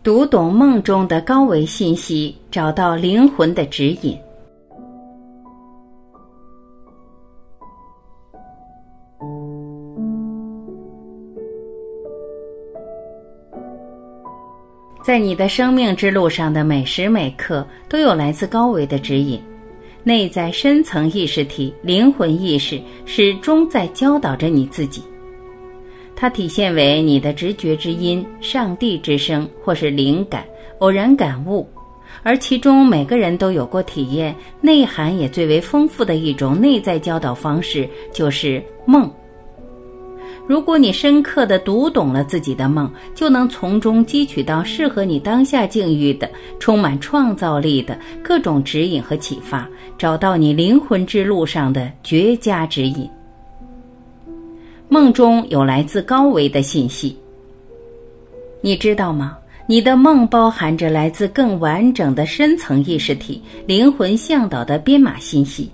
读懂梦中的高维信息，找到灵魂的指引。在你的生命之路上的每时每刻，都有来自高维的指引。内在深层意识体、灵魂意识始终在教导着你自己。它体现为你的直觉之音、上帝之声，或是灵感、偶然感悟，而其中每个人都有过体验，内涵也最为丰富的一种内在教导方式，就是梦。如果你深刻的读懂了自己的梦，就能从中汲取到适合你当下境遇的、充满创造力的各种指引和启发，找到你灵魂之路上的绝佳指引。梦中有来自高维的信息，你知道吗？你的梦包含着来自更完整的深层意识体、灵魂向导的编码信息。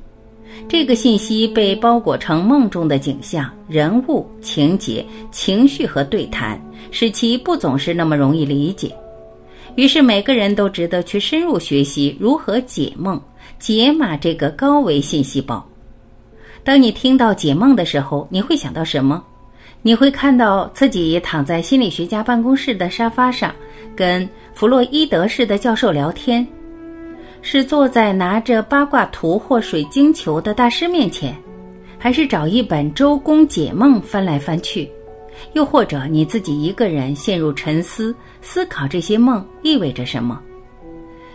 这个信息被包裹成梦中的景象、人物、情节、情绪和对谈，使其不总是那么容易理解。于是，每个人都值得去深入学习如何解梦、解码这个高维信息包。当你听到解梦的时候，你会想到什么？你会看到自己躺在心理学家办公室的沙发上，跟弗洛伊德式的教授聊天。是坐在拿着八卦图或水晶球的大师面前，还是找一本周公解梦翻来翻去？又或者你自己一个人陷入沉思，思考这些梦意味着什么？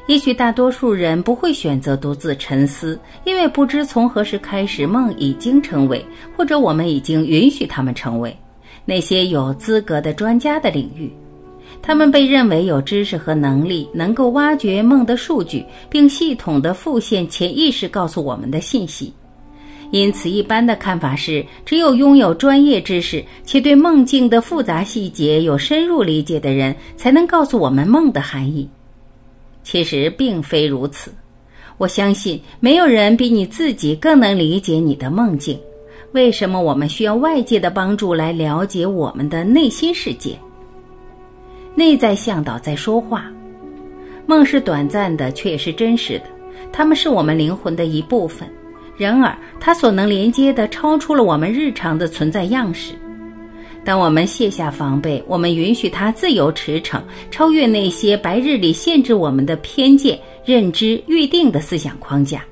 也许大多数人不会选择独自沉思，因为不知从何时开始，梦已经成为，或者我们已经允许他们成为那些有资格的专家的领域。他们被认为有知识和能力，能够挖掘梦的数据，并系统的复现潜意识告诉我们的信息。因此，一般的看法是，只有拥有专业知识且对梦境的复杂细节有深入理解的人，才能告诉我们梦的含义。其实并非如此。我相信，没有人比你自己更能理解你的梦境。为什么我们需要外界的帮助来了解我们的内心世界？内在向导在说话，梦是短暂的，却也是真实的。它们是我们灵魂的一部分。然而，它所能连接的超出了我们日常的存在样式。当我们卸下防备，我们允许它自由驰骋，超越那些白日里限制我们的偏见、认知、预定的思想框架。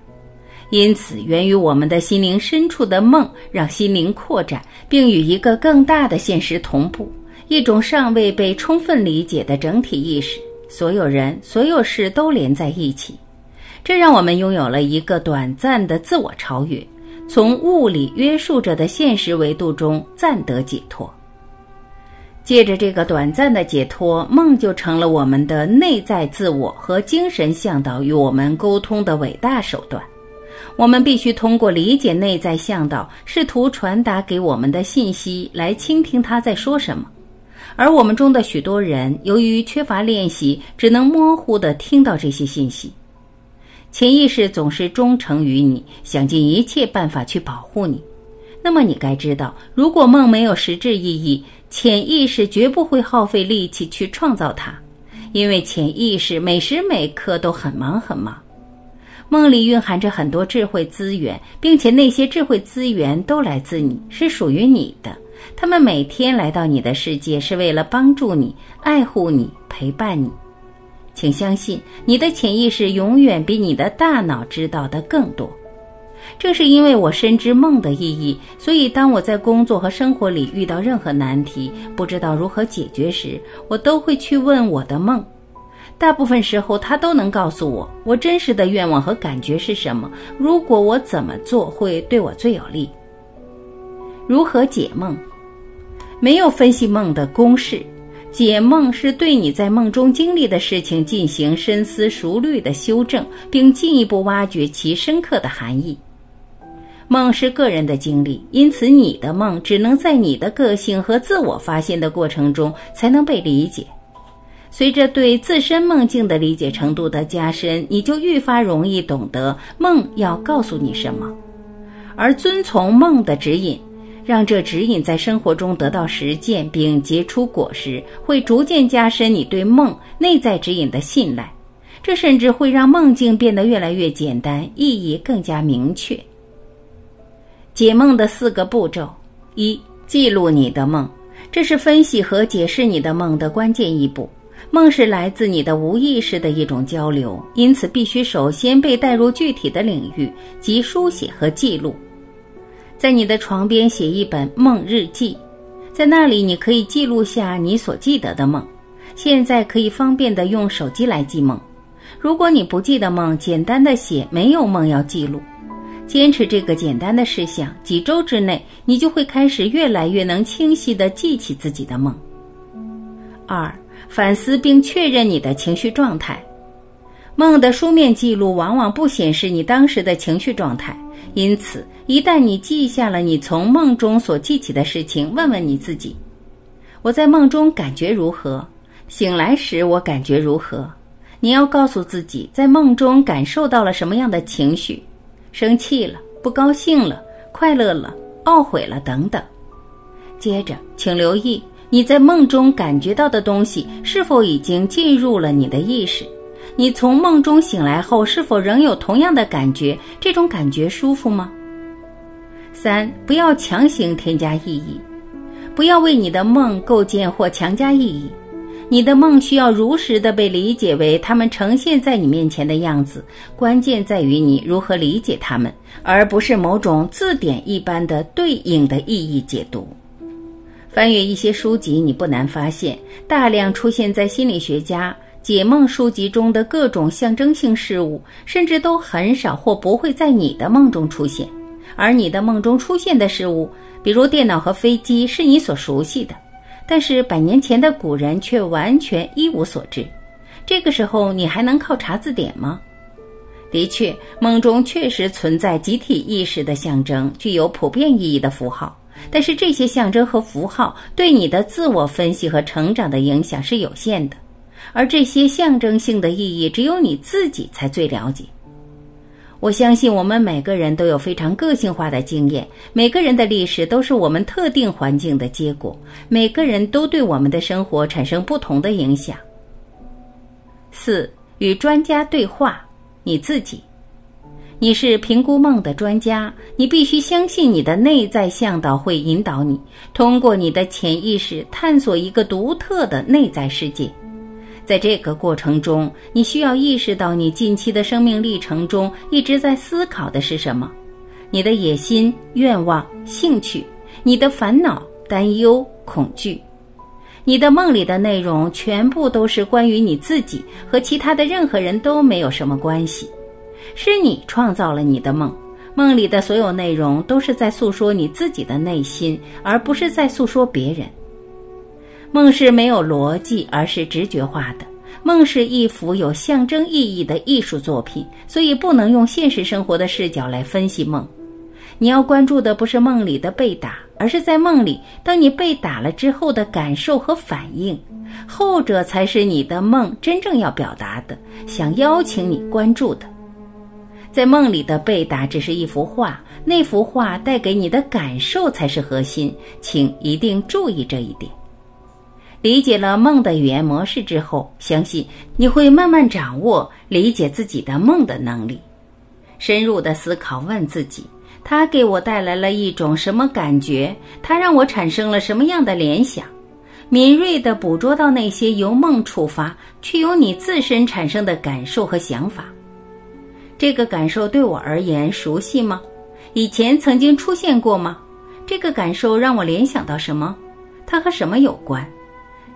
因此，源于我们的心灵深处的梦，让心灵扩展，并与一个更大的现实同步。一种尚未被充分理解的整体意识，所有人、所有事都连在一起，这让我们拥有了一个短暂的自我超越，从物理约束着的现实维度中暂得解脱。借着这个短暂的解脱，梦就成了我们的内在自我和精神向导与我们沟通的伟大手段。我们必须通过理解内在向导试图传达给我们的信息，来倾听他在说什么。而我们中的许多人，由于缺乏练习，只能模糊地听到这些信息。潜意识总是忠诚于你，想尽一切办法去保护你。那么，你该知道，如果梦没有实质意义，潜意识绝不会耗费力气去创造它，因为潜意识每时每刻都很忙很忙。梦里蕴含着很多智慧资源，并且那些智慧资源都来自你，是属于你的。他们每天来到你的世界，是为了帮助你、爱护你、陪伴你。请相信，你的潜意识永远比你的大脑知道的更多。正是因为我深知梦的意义，所以当我在工作和生活里遇到任何难题，不知道如何解决时，我都会去问我的梦。大部分时候，他都能告诉我我真实的愿望和感觉是什么。如果我怎么做会对我最有利？如何解梦？没有分析梦的公式。解梦是对你在梦中经历的事情进行深思熟虑的修正，并进一步挖掘其深刻的含义。梦是个人的经历，因此你的梦只能在你的个性和自我发现的过程中才能被理解。随着对自身梦境的理解程度的加深，你就愈发容易懂得梦要告诉你什么，而遵从梦的指引。让这指引在生活中得到实践并结出果实，会逐渐加深你对梦内在指引的信赖。这甚至会让梦境变得越来越简单，意义更加明确。解梦的四个步骤：一、记录你的梦，这是分析和解释你的梦的关键一步。梦是来自你的无意识的一种交流，因此必须首先被带入具体的领域，即书写和记录。在你的床边写一本梦日记，在那里你可以记录下你所记得的梦。现在可以方便的用手机来记梦。如果你不记得梦，简单的写没有梦要记录，坚持这个简单的事项，几周之内，你就会开始越来越能清晰的记起自己的梦。二、反思并确认你的情绪状态。梦的书面记录往往不显示你当时的情绪状态，因此，一旦你记下了你从梦中所记起的事情，问问你自己：我在梦中感觉如何？醒来时我感觉如何？你要告诉自己，在梦中感受到了什么样的情绪，生气了、不高兴了、快乐了、懊悔了等等。接着，请留意你在梦中感觉到的东西是否已经进入了你的意识。你从梦中醒来后，是否仍有同样的感觉？这种感觉舒服吗？三，不要强行添加意义，不要为你的梦构建或强加意义。你的梦需要如实的被理解为他们呈现在你面前的样子，关键在于你如何理解他们，而不是某种字典一般的对应的意义解读。翻阅一些书籍，你不难发现，大量出现在心理学家解梦书籍中的各种象征性事物，甚至都很少或不会在你的梦中出现。而你的梦中出现的事物，比如电脑和飞机，是你所熟悉的。但是百年前的古人却完全一无所知，这个时候你还能靠查字典吗？的确，梦中确实存在集体意识的象征，具有普遍意义的符号。但是这些象征和符号对你的自我分析和成长的影响是有限的，而这些象征性的意义只有你自己才最了解。我相信我们每个人都有非常个性化的经验，每个人的历史都是我们特定环境的结果，每个人都对我们的生活产生不同的影响。四、与专家对话，你自己，你是评估梦的专家，你必须相信你的内在向导会引导你，通过你的潜意识探索一个独特的内在世界。在这个过程中，你需要意识到，你近期的生命历程中一直在思考的是什么？你的野心、愿望、兴趣，你的烦恼、担忧、恐惧，你的梦里的内容全部都是关于你自己，和其他的任何人都没有什么关系。是你创造了你的梦，梦里的所有内容都是在诉说你自己的内心，而不是在诉说别人。梦是没有逻辑，而是直觉化的。梦是一幅有象征意义的艺术作品，所以不能用现实生活的视角来分析梦。你要关注的不是梦里的被打，而是在梦里当你被打了之后的感受和反应，后者才是你的梦真正要表达的，想邀请你关注的。在梦里的被打只是一幅画，那幅画带给你的感受才是核心，请一定注意这一点。理解了梦的语言模式之后，相信你会慢慢掌握理解自己的梦的能力。深入的思考，问自己：它给我带来了一种什么感觉？它让我产生了什么样的联想？敏锐地捕捉到那些由梦触发却由你自身产生的感受和想法。这个感受对我而言熟悉吗？以前曾经出现过吗？这个感受让我联想到什么？它和什么有关？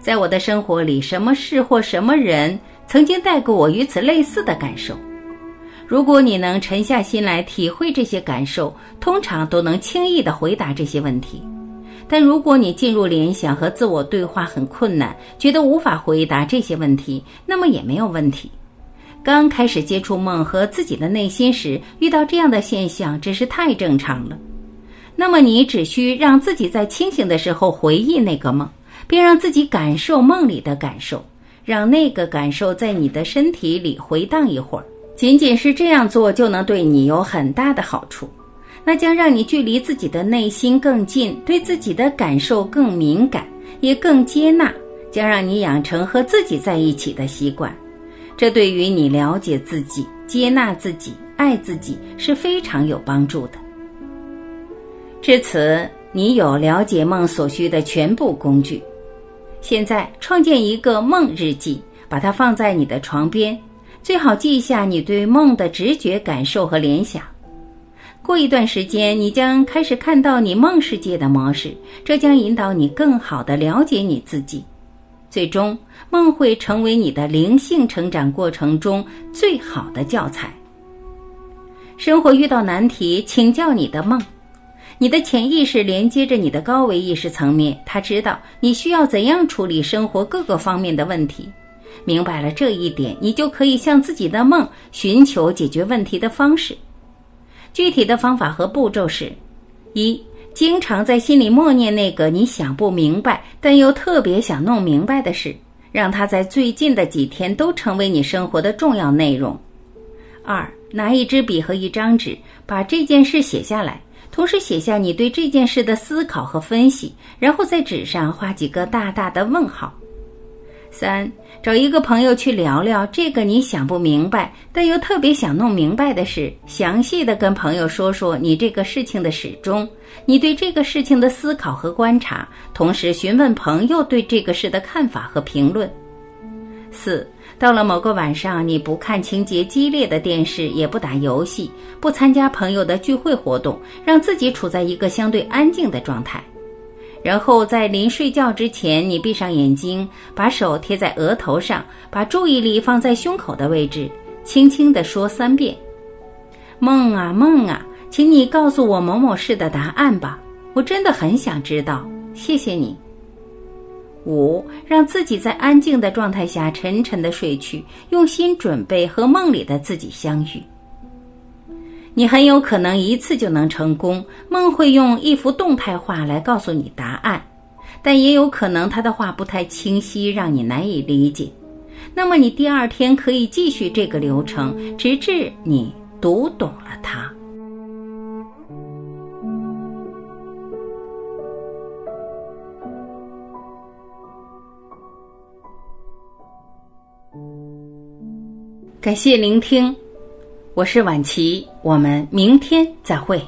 在我的生活里，什么事或什么人曾经带给我与此类似的感受？如果你能沉下心来体会这些感受，通常都能轻易地回答这些问题。但如果你进入联想和自我对话很困难，觉得无法回答这些问题，那么也没有问题。刚开始接触梦和自己的内心时，遇到这样的现象真是太正常了。那么你只需让自己在清醒的时候回忆那个梦。并让自己感受梦里的感受，让那个感受在你的身体里回荡一会儿。仅仅是这样做，就能对你有很大的好处。那将让你距离自己的内心更近，对自己的感受更敏感，也更接纳，将让你养成和自己在一起的习惯。这对于你了解自己、接纳自己、爱自己是非常有帮助的。至此，你有了解梦所需的全部工具。现在，创建一个梦日记，把它放在你的床边，最好记下你对梦的直觉感受和联想。过一段时间，你将开始看到你梦世界的模式，这将引导你更好的了解你自己。最终，梦会成为你的灵性成长过程中最好的教材。生活遇到难题，请教你的梦。你的潜意识连接着你的高维意识层面，他知道你需要怎样处理生活各个方面的问题。明白了这一点，你就可以向自己的梦寻求解决问题的方式。具体的方法和步骤是：一、经常在心里默念那个你想不明白但又特别想弄明白的事，让它在最近的几天都成为你生活的重要内容；二、拿一支笔和一张纸，把这件事写下来。同时写下你对这件事的思考和分析，然后在纸上画几个大大的问号。三，找一个朋友去聊聊这个你想不明白但又特别想弄明白的事，详细的跟朋友说说你这个事情的始终，你对这个事情的思考和观察，同时询问朋友对这个事的看法和评论。四。到了某个晚上，你不看情节激烈的电视，也不打游戏，不参加朋友的聚会活动，让自己处在一个相对安静的状态。然后在临睡觉之前，你闭上眼睛，把手贴在额头上，把注意力放在胸口的位置，轻轻地说三遍：“梦啊梦啊，请你告诉我某某事的答案吧，我真的很想知道，谢谢你。”五，让自己在安静的状态下沉沉的睡去，用心准备和梦里的自己相遇。你很有可能一次就能成功，梦会用一幅动态画来告诉你答案，但也有可能他的话不太清晰，让你难以理解。那么你第二天可以继续这个流程，直至你读懂了它。感谢聆听，我是晚琪，我们明天再会。